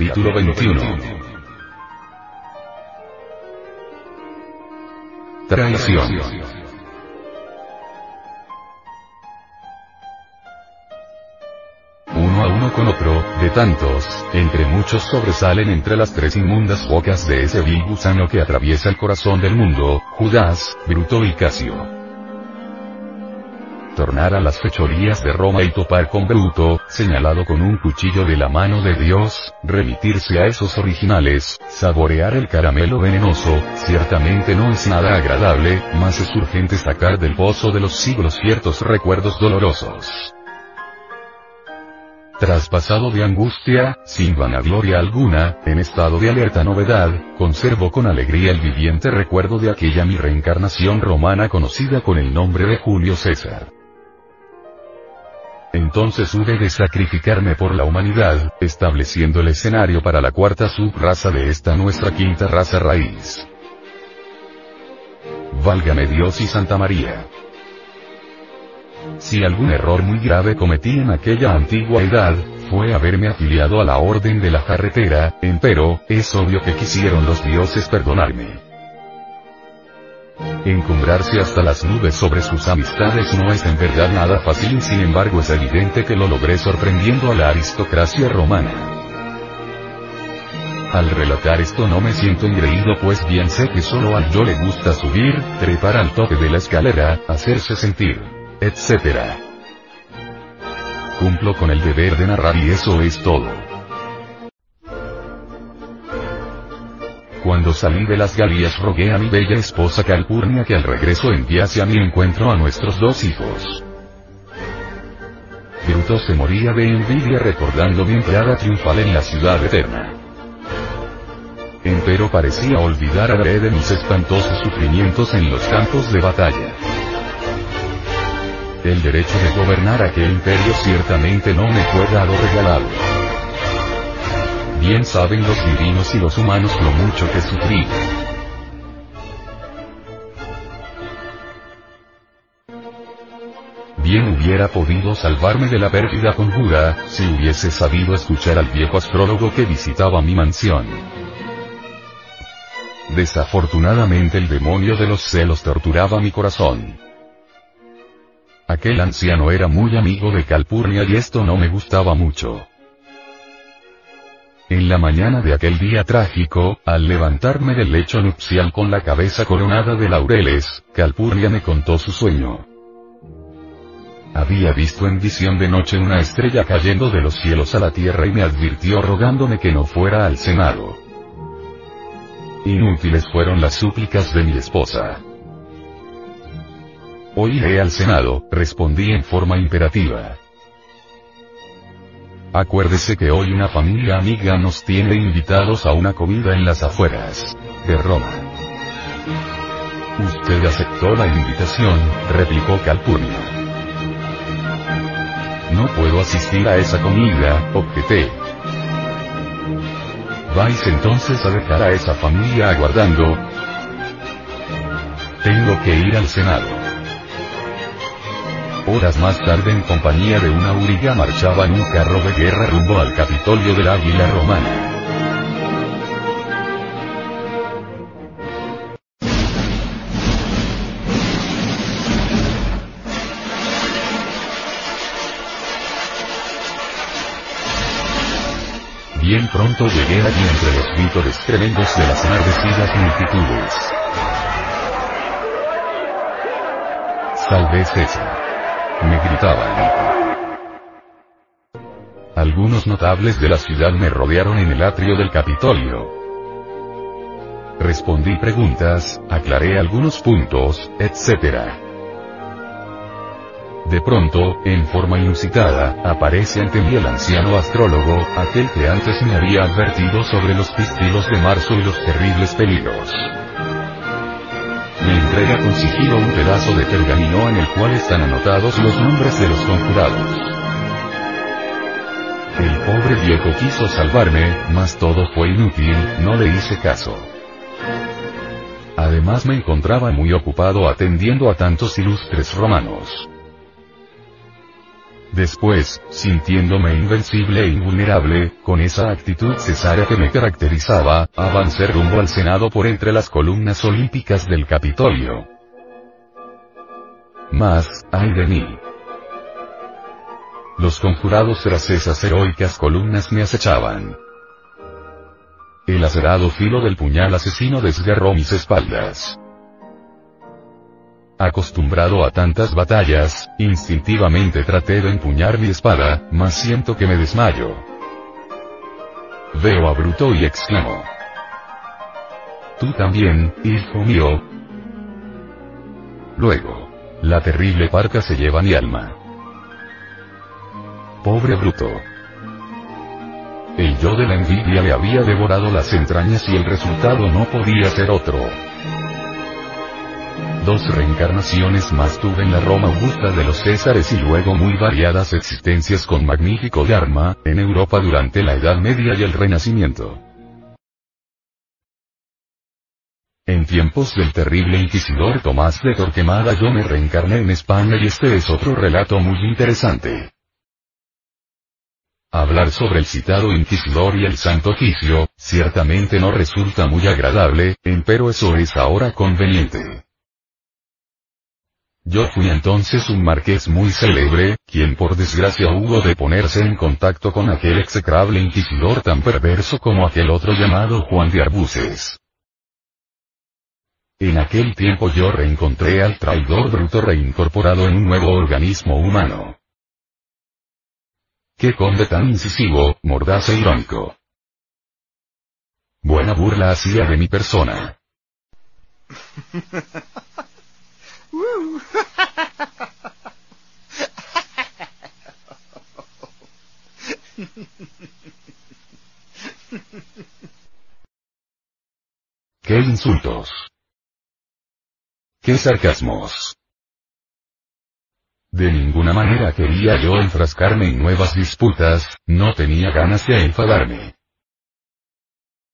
Capítulo 21. Traición. Uno a uno con otro, de tantos, entre muchos sobresalen entre las tres inmundas bocas de ese vil gusano que atraviesa el corazón del mundo, Judas, Bruto y Casio tornar a las fechorías de Roma y topar con Bruto, señalado con un cuchillo de la mano de Dios, remitirse a esos originales, saborear el caramelo venenoso, ciertamente no es nada agradable, más es urgente sacar del pozo de los siglos ciertos recuerdos dolorosos. Traspasado de angustia, sin vanagloria alguna, en estado de alerta novedad, conservo con alegría el viviente recuerdo de aquella mi reencarnación romana conocida con el nombre de Julio César. Entonces hube de sacrificarme por la humanidad, estableciendo el escenario para la cuarta subraza de esta nuestra quinta raza raíz. Válgame Dios y Santa María. Si algún error muy grave cometí en aquella antigua edad, fue haberme afiliado a la orden de la carretera, empero, es obvio que quisieron los dioses perdonarme. Encumbrarse hasta las nubes sobre sus amistades no es en verdad nada fácil y sin embargo es evidente que lo logré sorprendiendo a la aristocracia romana. Al relatar esto no me siento engreído pues bien sé que solo al yo le gusta subir, trepar al tope de la escalera, hacerse sentir, etc. Cumplo con el deber de narrar y eso es todo. Cuando salí de las Galías rogué a mi bella esposa Calpurnia que al regreso enviase a mi encuentro a nuestros dos hijos. Bruto se moría de envidia recordando mi entrada triunfal en la ciudad eterna. Empero parecía olvidar a de mis espantosos sufrimientos en los campos de batalla. El derecho de gobernar aquel imperio ciertamente no me fue dado regalado. Bien saben los divinos y los humanos lo mucho que sufrí. Bien hubiera podido salvarme de la pérfida conjura, si hubiese sabido escuchar al viejo astrólogo que visitaba mi mansión. Desafortunadamente el demonio de los celos torturaba mi corazón. Aquel anciano era muy amigo de Calpurnia y esto no me gustaba mucho. En la mañana de aquel día trágico, al levantarme del lecho nupcial con la cabeza coronada de laureles, Calpurnia me contó su sueño. Había visto en visión de noche una estrella cayendo de los cielos a la tierra y me advirtió rogándome que no fuera al Senado. Inútiles fueron las súplicas de mi esposa. Hoy iré al Senado, respondí en forma imperativa. Acuérdese que hoy una familia amiga nos tiene invitados a una comida en las afueras de Roma. Usted aceptó la invitación, replicó Calpurnia. No puedo asistir a esa comida, objeté. ¿Vais entonces a dejar a esa familia aguardando? Tengo que ir al Senado. Horas más tarde en compañía de una auriga marchaba en un carro de guerra rumbo al Capitolio del Águila Romana. Bien pronto llegué allí entre los vítores tremendos de las enardecidas multitudes. Salve César me gritaban. Algunos notables de la ciudad me rodearon en el atrio del Capitolio. respondí preguntas, aclaré algunos puntos, etc. De pronto, en forma inusitada, aparece ante mí el anciano astrólogo, aquel que antes me había advertido sobre los pistilos de marzo y los terribles peligros. Me entrega con sigilo un pedazo de pergamino en el cual están anotados los nombres de los conjurados. El pobre viejo quiso salvarme, mas todo fue inútil, no le hice caso. Además me encontraba muy ocupado atendiendo a tantos ilustres romanos. Después, sintiéndome invencible e invulnerable, con esa actitud cesárea que me caracterizaba, avancé rumbo al Senado por entre las columnas olímpicas del Capitolio. Más, ay de mí. Los conjurados tras esas heroicas columnas me acechaban. El acerado filo del puñal asesino desgarró mis espaldas. Acostumbrado a tantas batallas, instintivamente traté de empuñar mi espada, mas siento que me desmayo. Veo a Bruto y exclamo. Tú también, hijo mío. Luego. La terrible parca se lleva mi alma. Pobre Bruto. El yo de la envidia le había devorado las entrañas y el resultado no podía ser otro. Dos reencarnaciones más tuve en la Roma augusta de los Césares y luego muy variadas existencias con magnífico Dharma, en Europa durante la Edad Media y el Renacimiento. En tiempos del terrible inquisidor Tomás de Torquemada yo me reencarné en España y este es otro relato muy interesante. Hablar sobre el citado inquisidor y el santo oficio, ciertamente no resulta muy agradable, empero eso es ahora conveniente. Yo fui entonces un marqués muy célebre, quien por desgracia hubo de ponerse en contacto con aquel execrable inquisidor tan perverso como aquel otro llamado Juan de Arbuces. En aquel tiempo yo reencontré al traidor bruto reincorporado en un nuevo organismo humano. ¡Qué conde tan incisivo, mordaz e irónico! Buena burla hacía de mi persona. ¡Qué insultos! ¡Qué sarcasmos! De ninguna manera quería yo enfrascarme en nuevas disputas, no tenía ganas de enfadarme.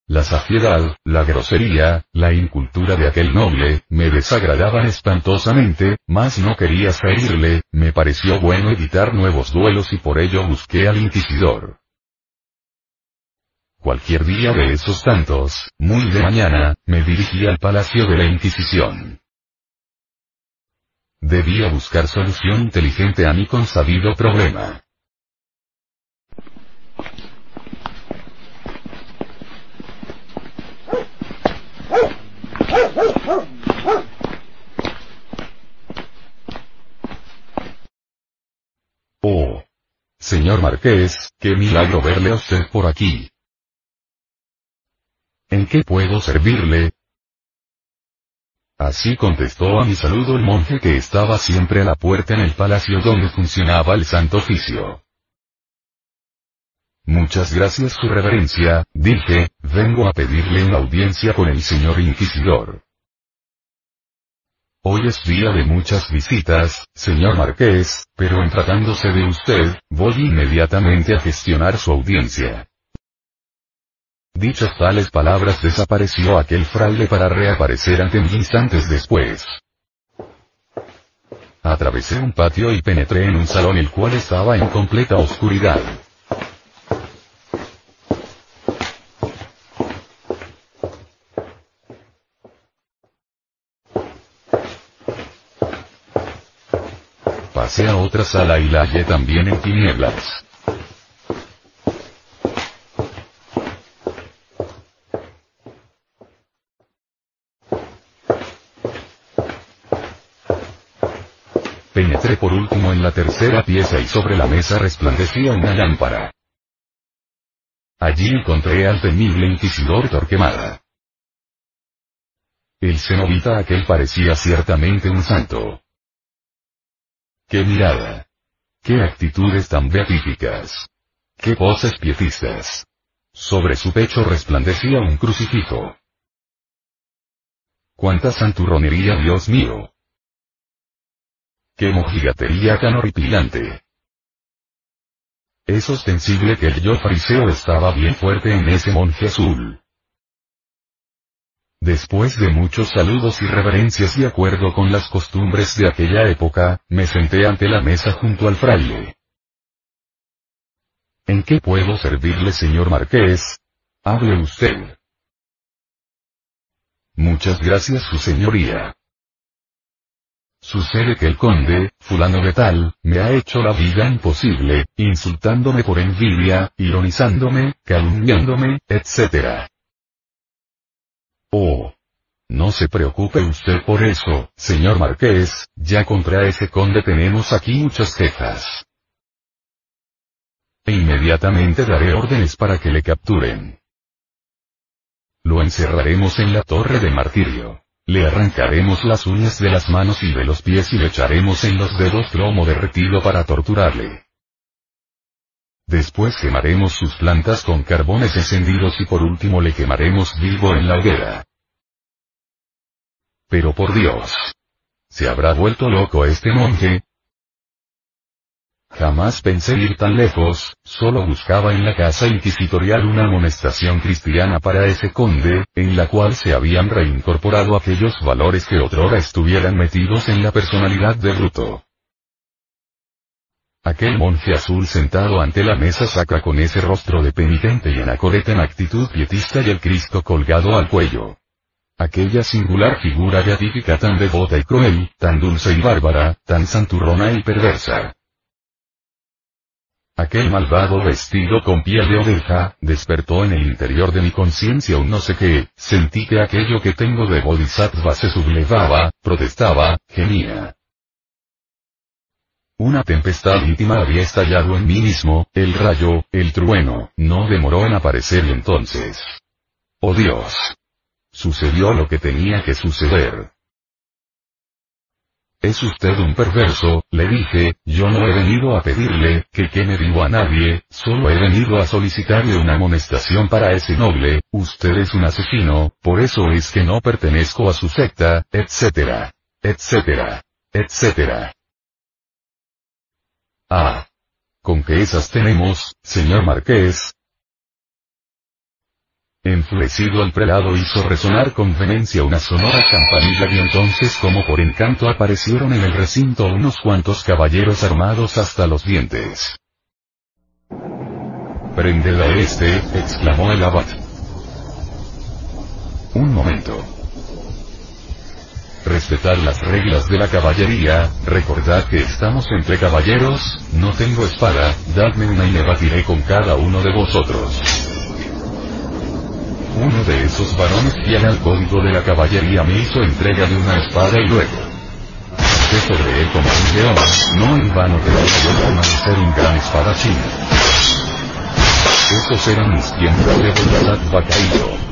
La saciedad, la grosería, la incultura de aquel noble, me desagradaban espantosamente, mas no quería ferirle, me pareció bueno evitar nuevos duelos y por ello busqué al inquisidor. Cualquier día de esos tantos, muy de mañana, me dirigí al palacio de la Inquisición. Debía buscar solución inteligente a mi consabido problema. Oh. Señor Marqués, qué milagro verle a usted por aquí. ¿En qué puedo servirle? Así contestó a mi saludo el monje que estaba siempre a la puerta en el palacio donde funcionaba el santo oficio. Muchas gracias su reverencia, dije, vengo a pedirle una audiencia con el señor inquisidor. Hoy es día de muchas visitas, señor marqués, pero en tratándose de usted, voy inmediatamente a gestionar su audiencia. Dichas tales palabras desapareció aquel fraile para reaparecer ante mí instantes después. Atravesé un patio y penetré en un salón el cual estaba en completa oscuridad. Otra sala y la hallé también en tinieblas. Penetré por último en la tercera pieza y sobre la mesa resplandecía una lámpara. Allí encontré al temible inquisidor Torquemada. El cenobita aquel parecía ciertamente un santo. ¡Qué mirada! ¡Qué actitudes tan beatíficas! ¡Qué voces pietistas! Sobre su pecho resplandecía un crucifijo. ¡Cuánta santurronería, Dios mío! ¡Qué mojigatería tan horripilante! Es ostensible que el yo fariseo estaba bien fuerte en ese monje azul. Después de muchos saludos y reverencias y acuerdo con las costumbres de aquella época, me senté ante la mesa junto al fraile. ¿En qué puedo servirle, señor Marqués? Hable usted. Muchas gracias, su señoría. Sucede que el conde, fulano de tal, me ha hecho la vida imposible, insultándome por envidia, ironizándome, calumniándome, etc. Oh. No se preocupe usted por eso, señor Marqués, ya contra ese conde tenemos aquí muchas quejas. E inmediatamente daré órdenes para que le capturen. Lo encerraremos en la torre de martirio. Le arrancaremos las uñas de las manos y de los pies y le echaremos en los dedos plomo derretido para torturarle. Después quemaremos sus plantas con carbones encendidos y por último le quemaremos vivo en la hoguera. Pero por Dios. ¿Se habrá vuelto loco este monje? Jamás pensé ir tan lejos, solo buscaba en la casa inquisitorial una amonestación cristiana para ese conde, en la cual se habían reincorporado aquellos valores que otrora estuvieran metidos en la personalidad de Bruto. Aquel monje azul sentado ante la mesa sacra con ese rostro de penitente y anacoreta en actitud pietista y el Cristo colgado al cuello. Aquella singular figura beatífica tan devota y cruel, tan dulce y bárbara, tan santurrona y perversa. Aquel malvado vestido con piel de oveja, despertó en el interior de mi conciencia un no sé qué, sentí que aquello que tengo de bodhisattva se sublevaba, protestaba, gemía. Una tempestad íntima había estallado en mí mismo, el rayo, el trueno, no demoró en aparecer y entonces. ¡Oh Dios! Sucedió lo que tenía que suceder. Es usted un perverso, le dije, yo no he venido a pedirle, que que me digo a nadie, solo he venido a solicitarle una amonestación para ese noble, usted es un asesino, por eso es que no pertenezco a su secta, etcétera, etcétera, etcétera. Ah. ¿Con qué esas tenemos, señor Marqués? Enfurecido el prelado hizo resonar con vehemencia una sonora campanilla y entonces como por encanto aparecieron en el recinto unos cuantos caballeros armados hasta los dientes. Prended a este, exclamó el abad. Un momento. Respetad las reglas de la caballería, recordad que estamos entre caballeros, no tengo espada, dadme una y me batiré con cada uno de vosotros. Uno de esos varones fiel al código de la caballería me hizo entrega de una espada y luego sobre él como un león, no en vano te yo ser un gran espadachín. Esos eran mis tiempos de voluntad vacaído.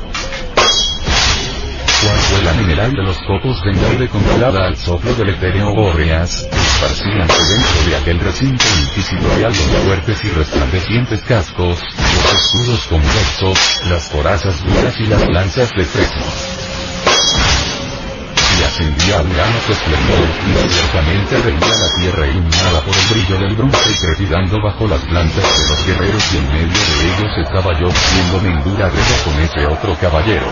¿Cuál fue la mineral de los copos de nieve congelada al soplo del etéreo Bóreas, esparcíanse dentro de aquel recinto inquisitorial los fuertes y resplandecientes cascos, los escudos convexos, las corazas duras y las lanzas de fresno. Y ascendía un gran esplendor, y ciertamente reía la tierra iluminada por el brillo del bronce y bajo las plantas de los guerreros y en medio de ellos estaba yo, viéndome en dura guerra con ese otro caballero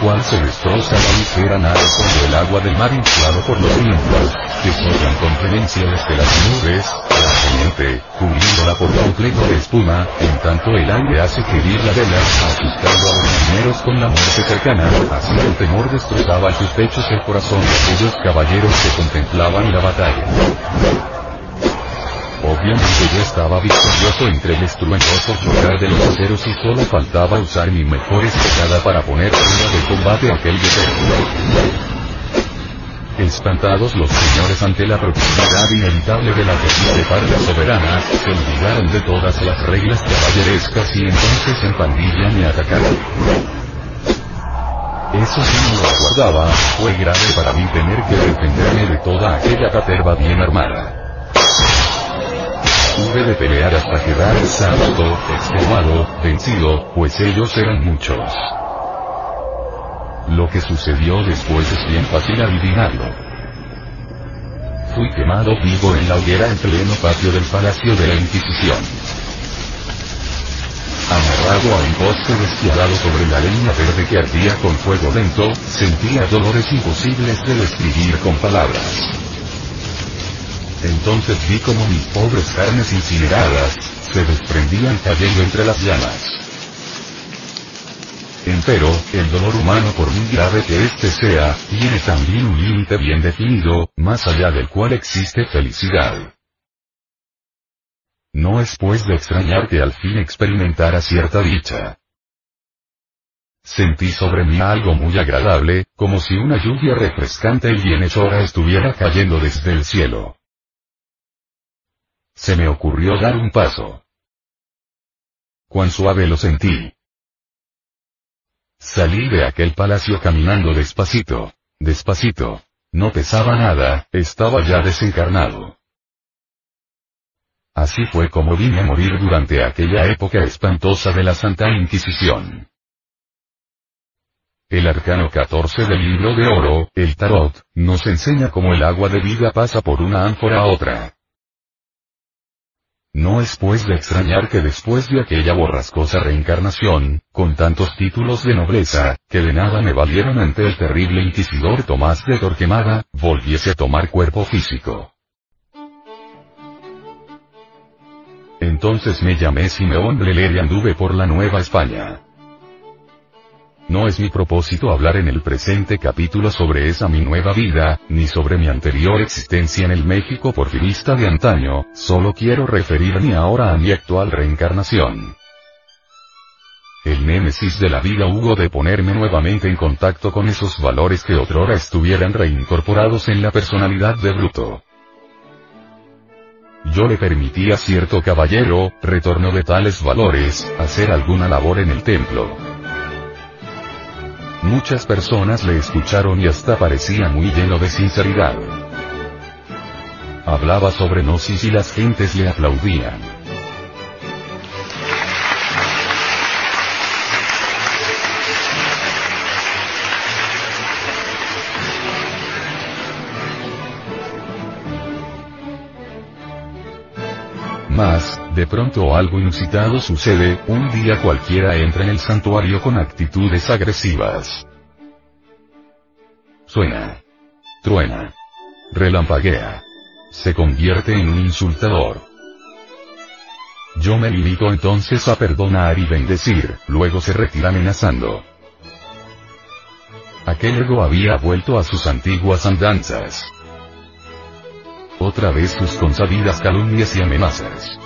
cual se destroza la ligera nave cuando el agua del mar inflado por los vientos, que soplan con frecuencia desde las nubes, la teniente, cubriéndola por completo de espuma, en tanto el aire hace querir la vela, asustando a los marineros con la muerte cercana, así el temor destrozaba sus pechos el corazón de aquellos caballeros que contemplaban la batalla. Obviamente yo estaba victorioso entre el estruendoso chocar de los aceros y solo faltaba usar mi mejor estocada para poner fuera de combate aquel guerrero. Espantados los señores ante la proximidad inevitable de la terrible parte soberana, se olvidaron de todas las reglas caballerescas y entonces en pandilla me atacaron. Eso sí no lo aguardaba, fue grave para mí tener que defenderme de toda aquella caterva bien armada. Tuve de pelear hasta quedar exhausto, extenuado, vencido, pues ellos eran muchos. Lo que sucedió después es bien fácil adivinarlo. Fui quemado vivo en la hoguera en pleno patio del Palacio de la Inquisición. Amarrado a un poste despiadado sobre la leña verde que ardía con fuego lento, sentía dolores imposibles de describir con palabras. Entonces vi como mis pobres carnes incineradas, se desprendían cayendo entre las llamas. Empero, el dolor humano por muy grave que éste sea, tiene también un límite bien definido, más allá del cual existe felicidad. No es pues de extrañar que al fin experimentara cierta dicha. Sentí sobre mí algo muy agradable, como si una lluvia refrescante y bienhechora estuviera cayendo desde el cielo. Se me ocurrió dar un paso. Cuán suave lo sentí. Salí de aquel palacio caminando despacito. Despacito. No pesaba nada, estaba ya desencarnado. Así fue como vine a morir durante aquella época espantosa de la Santa Inquisición. El arcano 14 del libro de oro, el tarot, nos enseña cómo el agua de vida pasa por una ánfora a otra. No es pues de extrañar que después de aquella borrascosa reencarnación, con tantos títulos de nobleza, que de nada me valieron ante el terrible inquisidor Tomás de Torquemada, volviese a tomar cuerpo físico. Entonces me llamé Simeón Bleler y anduve por la Nueva España. No es mi propósito hablar en el presente capítulo sobre esa mi nueva vida, ni sobre mi anterior existencia en el México porfirista de antaño, solo quiero referirme ahora a mi actual reencarnación. El némesis de la vida hubo de ponerme nuevamente en contacto con esos valores que otrora estuvieran reincorporados en la personalidad de Bruto. Yo le permití a cierto caballero, retorno de tales valores, hacer alguna labor en el templo. Muchas personas le escucharon y hasta parecía muy lleno de sinceridad. Hablaba sobre Gnosis y las gentes le aplaudían. Mas, de pronto algo inusitado sucede, un día cualquiera entra en el santuario con actitudes agresivas. Suena. Truena. Relampaguea. Se convierte en un insultador. Yo me limito entonces a perdonar y bendecir, luego se retira amenazando. Aquel ego había vuelto a sus antiguas andanzas otra vez sus consabidas calumnias y amenazas.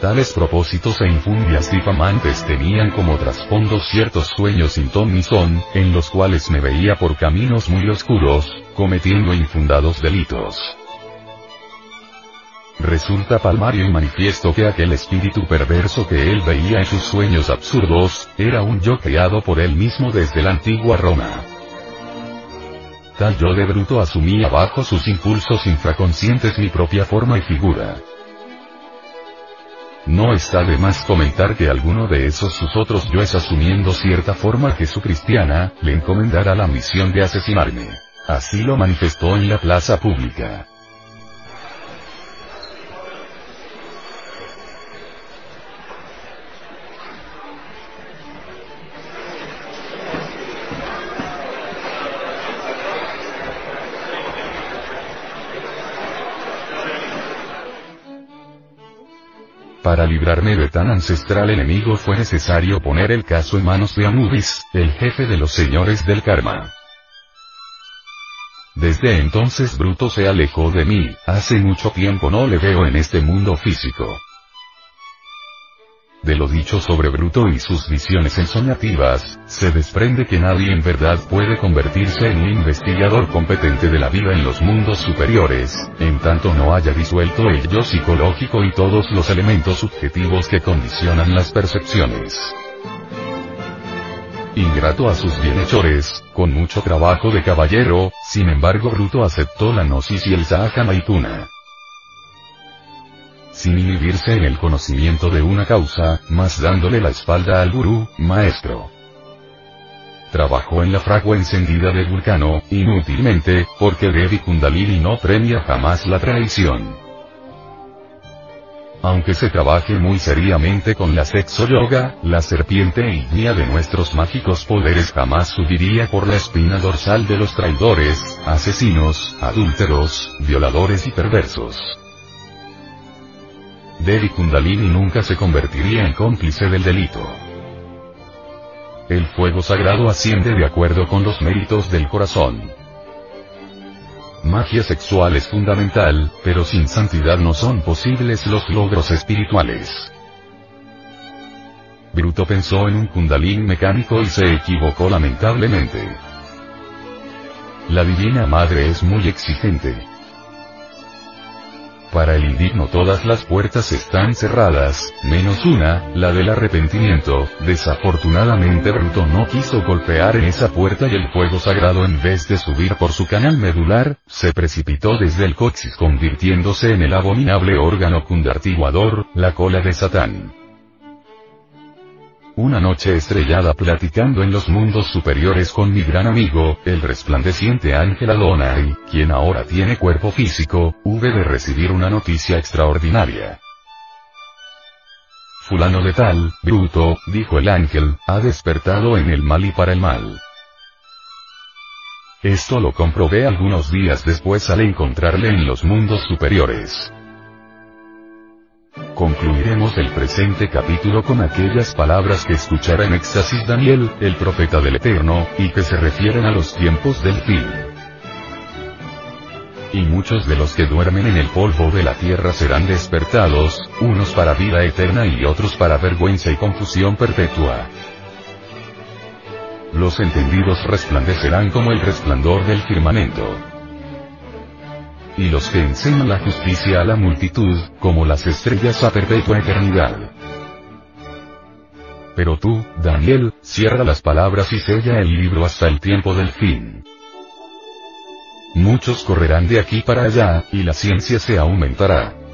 Tales propósitos e infundias difamantes tenían como trasfondo ciertos sueños sin ton ni son, en los cuales me veía por caminos muy oscuros, cometiendo infundados delitos. Resulta palmario y manifiesto que aquel espíritu perverso que él veía en sus sueños absurdos, era un yo creado por él mismo desde la antigua Roma. Tal yo de bruto asumía bajo sus impulsos infraconscientes mi propia forma y figura. No está de más comentar que alguno de esos sus otros yoes asumiendo cierta forma jesucristiana, le encomendara la misión de asesinarme. Así lo manifestó en la plaza pública. Para librarme de tan ancestral enemigo fue necesario poner el caso en manos de Anubis, el jefe de los señores del karma. Desde entonces Bruto se alejó de mí, hace mucho tiempo no le veo en este mundo físico. De lo dicho sobre Bruto y sus visiones ensoñativas, se desprende que nadie en verdad puede convertirse en un investigador competente de la vida en los mundos superiores, en tanto no haya disuelto el yo psicológico y todos los elementos subjetivos que condicionan las percepciones. ingrato a sus bienhechores, con mucho trabajo de caballero, sin embargo Bruto aceptó la gnosis y el Sahaja Maituna sin inhibirse en el conocimiento de una causa, más dándole la espalda al gurú, maestro. Trabajó en la fragua encendida de Vulcano, inútilmente, porque Devi Kundalini no premia jamás la traición. Aunque se trabaje muy seriamente con la sexo yoga, la serpiente ignia de nuestros mágicos poderes jamás subiría por la espina dorsal de los traidores, asesinos, adúlteros, violadores y perversos. Devi Kundalini nunca se convertiría en cómplice del delito. El fuego sagrado asciende de acuerdo con los méritos del corazón. Magia sexual es fundamental, pero sin santidad no son posibles los logros espirituales. Bruto pensó en un kundalín mecánico y se equivocó lamentablemente. La Divina Madre es muy exigente. Para el indigno todas las puertas están cerradas, menos una, la del arrepentimiento. Desafortunadamente Bruto no quiso golpear en esa puerta y el fuego sagrado en vez de subir por su canal medular, se precipitó desde el coxis convirtiéndose en el abominable órgano cundartiguador, la cola de Satán. Una noche estrellada platicando en los mundos superiores con mi gran amigo, el resplandeciente Ángel Adonai, quien ahora tiene cuerpo físico, hube de recibir una noticia extraordinaria. Fulano de tal, bruto, dijo el ángel, ha despertado en el mal y para el mal. Esto lo comprobé algunos días después al encontrarle en los mundos superiores. Concluiremos el presente capítulo con aquellas palabras que escuchará en éxtasis Daniel, el profeta del Eterno, y que se refieren a los tiempos del fin. Y muchos de los que duermen en el polvo de la tierra serán despertados, unos para vida eterna y otros para vergüenza y confusión perpetua. Los entendidos resplandecerán como el resplandor del firmamento y los que enseñan la justicia a la multitud, como las estrellas a perpetua eternidad. Pero tú, Daniel, cierra las palabras y sella el libro hasta el tiempo del fin. Muchos correrán de aquí para allá, y la ciencia se aumentará.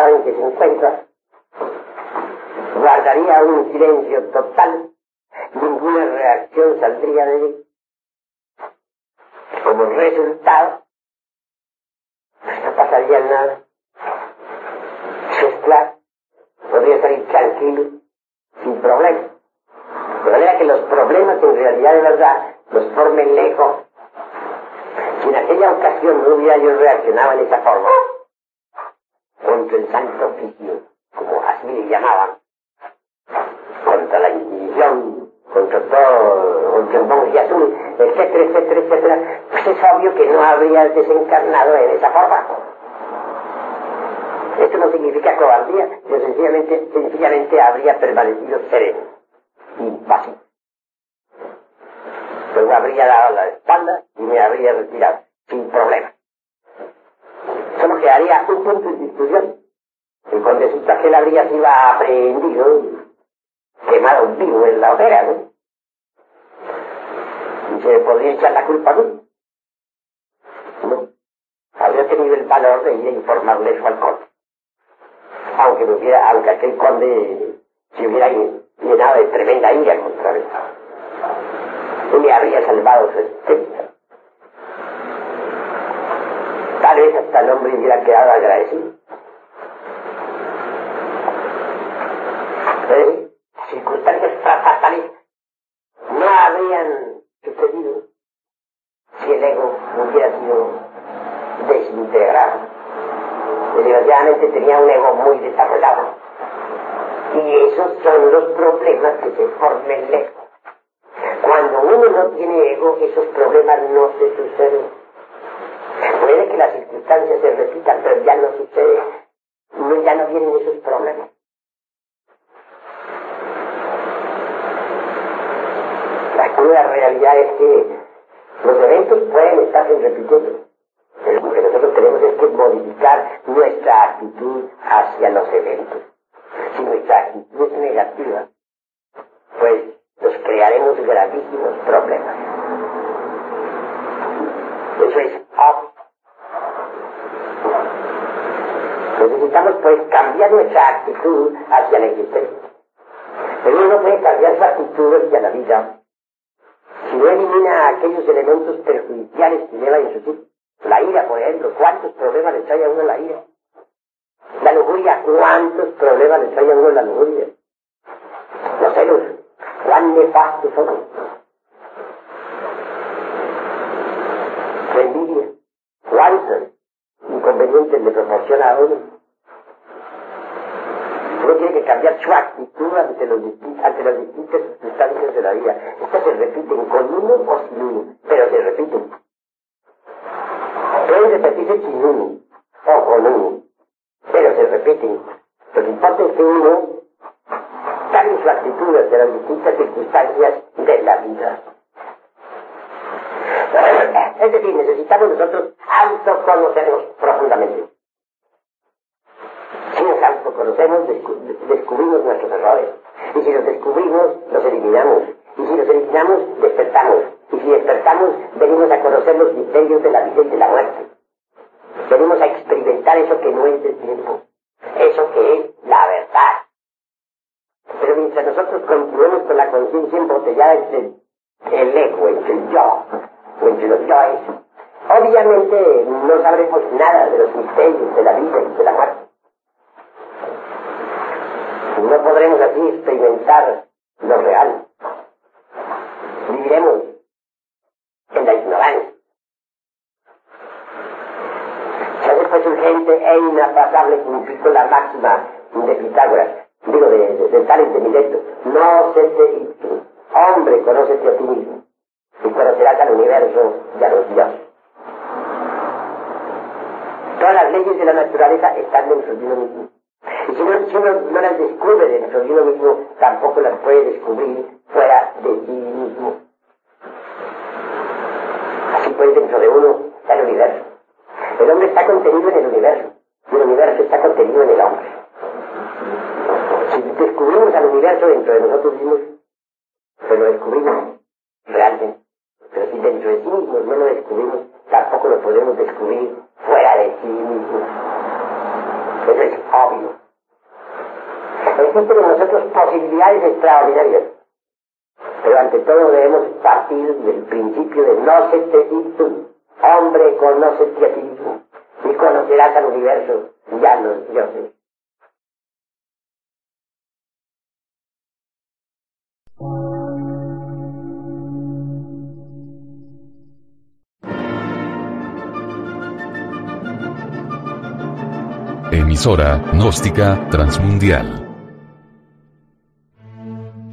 En que se encuentra, guardaría un silencio total, ninguna reacción saldría de él, como resultado, no pasaría nada. Es claro, podría salir tranquilo, sin problema. De manera que los problemas en realidad de verdad los formen lejos. Si en aquella ocasión no hubiera yo reaccionado en esa forma, contra el santo oficio, como así le llamaban, contra la Inquisición, contra todo, contra el monje azul, etcétera, etcétera, etcétera, pues es obvio que no habría desencarnado en esa forma. Esto no significa cobardía, yo sencillamente, sencillamente habría permanecido sereno, impasible. Luego habría dado la espalda y me habría retirado, sin problema. Solo quedaría un punto de discusión. El condecito aquel habría sido aprehendido, quemado vivo en la hoguera, ¿no? Y se podría echar la culpa a mí habría tenido el valor de ir a informarle eso al conde. Aunque hubiera, aunque aquel conde se hubiera llenado de tremenda ira contra él. Y me habría salvado su existencia. Tal vez hasta el hombre hubiera quedado agradecido. Las circunstancias fatales no habrían sucedido si el ego hubiera sido desintegrado. Desgraciadamente tenía un ego muy desarrollado. Y esos son los problemas que se forman en el ego. Cuando uno no tiene ego, esos problemas no se suceden. Puede que las circunstancias se repitan, pero ya no sucede. No, ya no vienen esos problemas. La cruda realidad es que los eventos pueden estarse repitiendo. Pero lo que nosotros tenemos es que modificar nuestra actitud hacia los eventos. Si nuestra actitud es negativa, pues nos crearemos gravísimos problemas. Eso es obvio. Necesitamos pues cambiar nuestra actitud hacia la existencia. Pero uno no puede cambiar su actitud hacia la vida si no elimina aquellos elementos perjudiciales que lleva en su tipo. La ira, por ejemplo, ¿cuántos problemas le trae a uno la ira? La lujuria, ¿cuántos problemas le trae a uno la lujuria? Los celos, ¿cuán nefastos son? La envidia, ¿cuántos inconvenientes le proporciona a uno? Uno tiene que cambiar su actitud ante, los las distintas circunstancias de la vida. Estas se repiten con uno o sin uno, pero se repiten. Pueden repetirse sin uno o con uno, pero se repiten. Lo que importa es que uno cambie su actitud ante las distintas circunstancias de la vida. Es decir, necesitamos nosotros autoconocernos profundamente. Autoconocemos, descubrimos nuestros errores. Y si los descubrimos, los eliminamos. Y si los eliminamos, despertamos. Y si despertamos, venimos a conocer los misterios de la vida y de la muerte. Venimos a experimentar eso que no es del tiempo. Eso que es la verdad. Pero mientras nosotros continuemos con la conciencia embotellada entre el ego, entre el yo, o entre los yoes, obviamente no sabremos nada de los misterios de la vida y de la muerte. No podremos así experimentar lo real. Viviremos en la ignorancia. Hace pues urgente e inapasable cumplir la máxima de Pitágoras, digo, de, de, de Tales de. No se te hombre, conócete a ti mismo y conocerás al universo y a los dioses. Todas las leyes de la naturaleza están dentro de uno mismo. Y si uno, si uno no las descubre dentro de uno mismo, tampoco las puede descubrir fuera de sí mismo. Así pues, dentro de uno está el universo. El hombre está contenido en el universo. Y el universo está contenido en el hombre. Si descubrimos al universo dentro de nosotros mismos, pues lo descubrimos realmente. Pero si dentro de sí mismos no lo descubrimos, tampoco lo podemos descubrir fuera de sí mismos. Eso es obvio. Existen en nosotros extraordinarias. Pero ante todo debemos partir del principio de no se te hombre, conócete a ti mismo, y conocerás al universo y a los dioses. Emisora, gnóstica, transmundial.